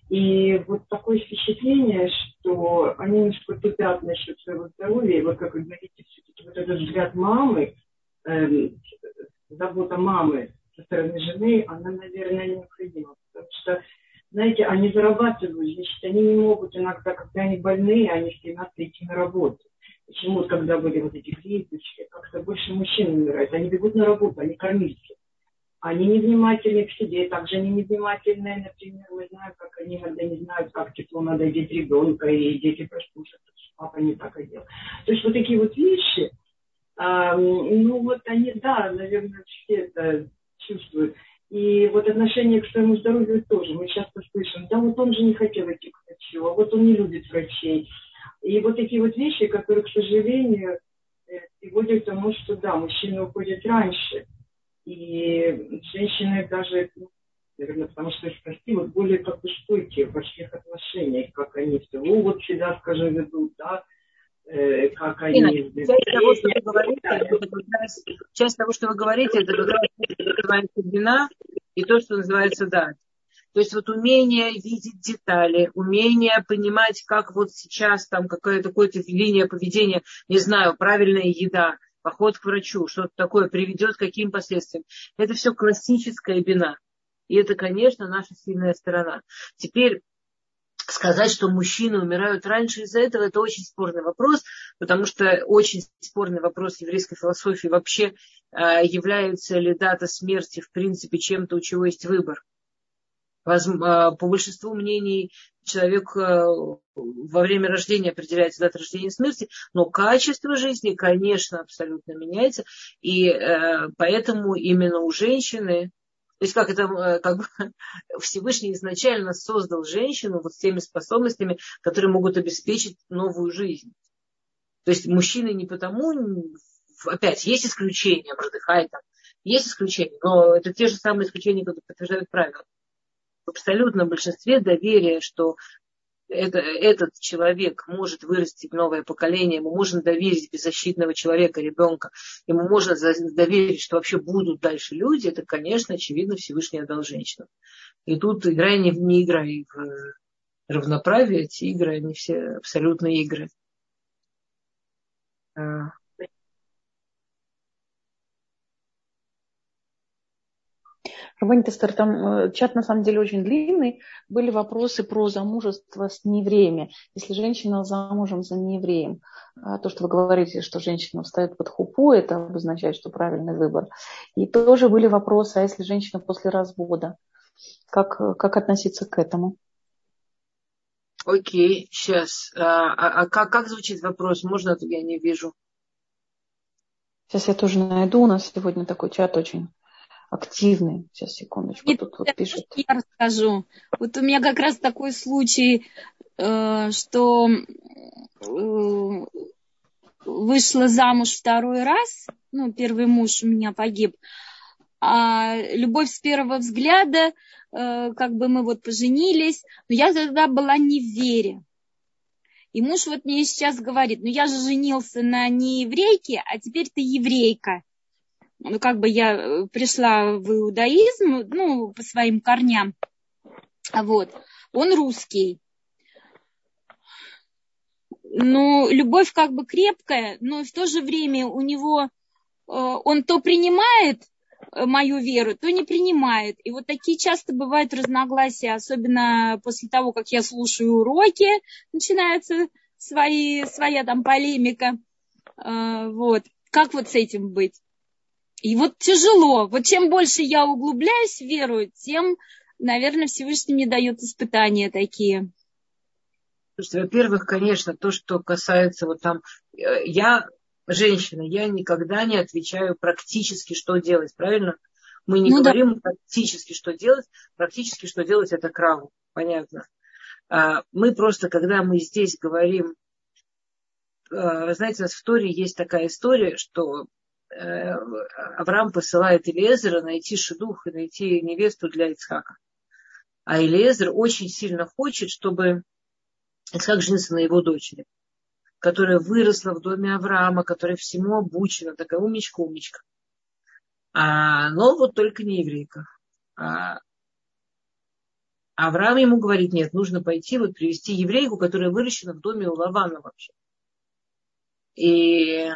И вот такое впечатление, что они немножко тупят насчет своего здоровья. И вот как вы говорите, все-таки вот этот взгляд мамы, эм, забота мамы со стороны жены, она, наверное, необходима. Потому что, знаете, они зарабатывают, значит, они не могут иногда, когда они больные, они стремятся идти на работу. Почему, когда были вот эти кризисы, как-то больше мужчин умирает. Они бегут на работу, они кормильцы. Они невнимательны к себе, также они невнимательны, например, мы знаем, как они иногда не знают, как тепло надо одеть ребенка, и дети прослушают, что папа не так одел. То есть вот такие вот вещи, а, ну вот они, да, наверное, все это чувствуют. И вот отношение к своему здоровью тоже. Мы часто слышим, да вот он же не хотел идти к врачу, а вот он не любит врачей. И вот такие вот вещи, которые, к сожалению, э, приводят к тому, что да, мужчины уходят раньше. И женщины даже наверное, потому что спросить вот более как бы стойкие в больших отношениях, как они все, ну вот себя, скажем, ведут, да, э, как они... Часть, того, что вы говорите, это как раз, часть того, что вы говорите, это как раз называется вина и то, что называется дать. То есть вот умение видеть детали, умение понимать, как вот сейчас там какая-то какая-то линия поведения, не знаю, правильная еда, поход к врачу, что-то такое приведет к каким последствиям. Это все классическая бина. И это, конечно, наша сильная сторона. Теперь сказать, что мужчины умирают раньше из-за этого, это очень спорный вопрос, потому что очень спорный вопрос еврейской философии вообще а, является ли дата смерти в принципе чем-то, у чего есть выбор. А, по большинству мнений человек а, во время рождения определяется дата рождения и смерти, но качество жизни, конечно, абсолютно меняется. И поэтому именно у женщины то есть как это, э, как бы Всевышний изначально создал женщину вот с теми способностями, которые могут обеспечить новую жизнь. То есть мужчины не потому, опять, есть исключения, продыхай там, есть исключения, но это те же самые исключения, которые подтверждают правила. В абсолютном большинстве доверие, что это, этот человек может вырастить новое поколение, ему можно доверить беззащитного человека, ребенка, ему можно доверить, что вообще будут дальше люди, это, конечно, очевидно, Всевышний отдал женщинам. И тут играя не, не играй в равноправие, эти игры, они все абсолютные игры. А, Эстер, там э, чат на самом деле очень длинный. Были вопросы про замужество с неевреями. Если женщина замужем за неевреем, а то, что вы говорите, что женщина встает под хупу, это обозначает, что правильный выбор. И тоже были вопросы, а если женщина после развода, как, как относиться к этому? Окей, сейчас. А, а, а как, как звучит вопрос? Можно, я не вижу. Сейчас я тоже найду. У нас сегодня такой чат очень активный. Сейчас, секундочку, тут вот пишет. Я расскажу. Вот у меня как раз такой случай, э, что э, вышла замуж второй раз, ну, первый муж у меня погиб, а любовь с первого взгляда, э, как бы мы вот поженились, но я тогда была не в вере. И муж вот мне сейчас говорит, ну я же женился на не еврейке, а теперь ты еврейка ну, как бы я э, пришла в иудаизм, ну, по своим корням, вот, он русский. Ну, любовь как бы крепкая, но в то же время у него, э, он то принимает э, мою веру, то не принимает. И вот такие часто бывают разногласия, особенно после того, как я слушаю уроки, начинается свои, своя там полемика. Вот. Как вот с этим быть? И вот тяжело. Вот чем больше я углубляюсь в веру, тем, наверное, Всевышний мне дает испытания такие. Слушайте, во-первых, конечно, то, что касается вот там, э, я женщина, я никогда не отвечаю практически, что делать, правильно? Мы не ну, говорим да. практически, что делать. Практически, что делать, это краву, понятно. А, мы просто, когда мы здесь говорим, э, знаете, у нас в Торе есть такая история, что Авраам посылает Илиезера найти шедух и найти невесту для Ицхака. А Илиезер очень сильно хочет, чтобы Ицхак женился на его дочери, которая выросла в доме Авраама, которая всему обучена, такая умничка-умничка. А, но вот только не еврейка. А, Авраам ему говорит, нет, нужно пойти вот привести еврейку, которая выращена в доме у Лавана вообще. И Э,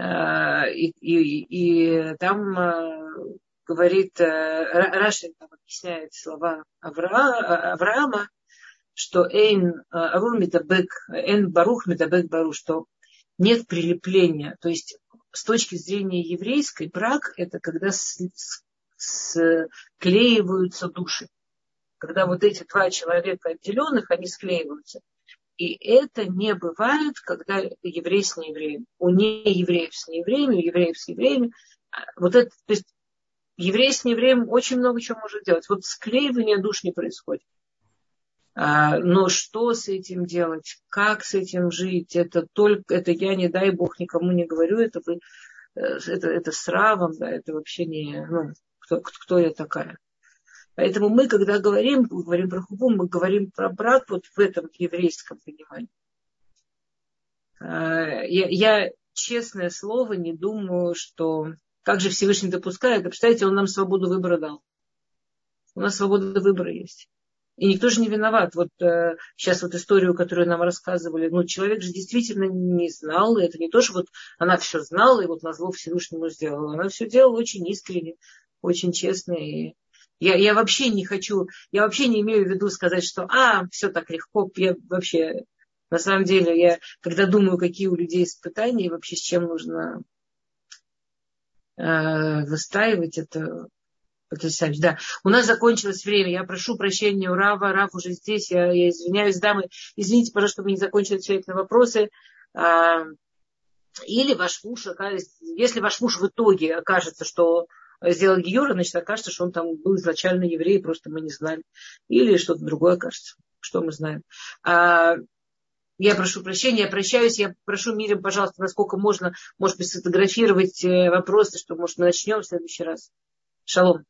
и, и, и там э, говорит, э, Раши там объясняет слова Авраама, Авраама что אין ארור מידבק, אין ברוך מידבק בארור, что нет прилепления. То есть с точки зрения еврейской брак это когда склеиваются души. Когда вот эти два человека отделенных, они склеиваются. И это не бывает, когда еврей с неевреем. У неевреев с неевреями, у евреев с евреями. Вот это, то есть еврей с неевреем очень много чего может делать. Вот склеивание душ не происходит. А, но что с этим делать? Как с этим жить? Это только, это я не дай бог никому не говорю, это э, это, это с равом, да, это вообще не, ну, кто, кто я такая. Поэтому мы, когда говорим, говорим про хубу, мы говорим про брак вот в этом еврейском понимании. А, я, я, честное слово, не думаю, что как же Всевышний допускает. Представляете, он нам свободу выбора дал. У нас свобода выбора есть. И никто же не виноват. Вот э, сейчас вот историю, которую нам рассказывали, ну, человек же действительно не знал. Это не то, что вот она все знала и вот на зло Всевышнему сделала. Она все делала очень искренне, очень честно. И я, я вообще не хочу, я вообще не имею в виду сказать, что а, все так легко. Я вообще, на самом деле, я когда думаю, какие у людей испытания, и вообще с чем нужно э, выстаивать это, Потрясающе, да. У нас закончилось время. Я прошу прощения у Рава. Рав уже здесь. Я, я извиняюсь, дамы. Извините, пожалуйста, чтобы не закончили отвечать на вопросы. А, или ваш муж, если ваш муж в итоге окажется, что сделал Гиюра, значит, окажется, что он там был изначально еврей, просто мы не знали. Или что-то другое окажется. Что мы знаем. А, я прошу прощения, я прощаюсь, я прошу Мирим, пожалуйста, насколько можно, может быть, сфотографировать э, вопросы, что, может, мы начнем в следующий раз. Шалом.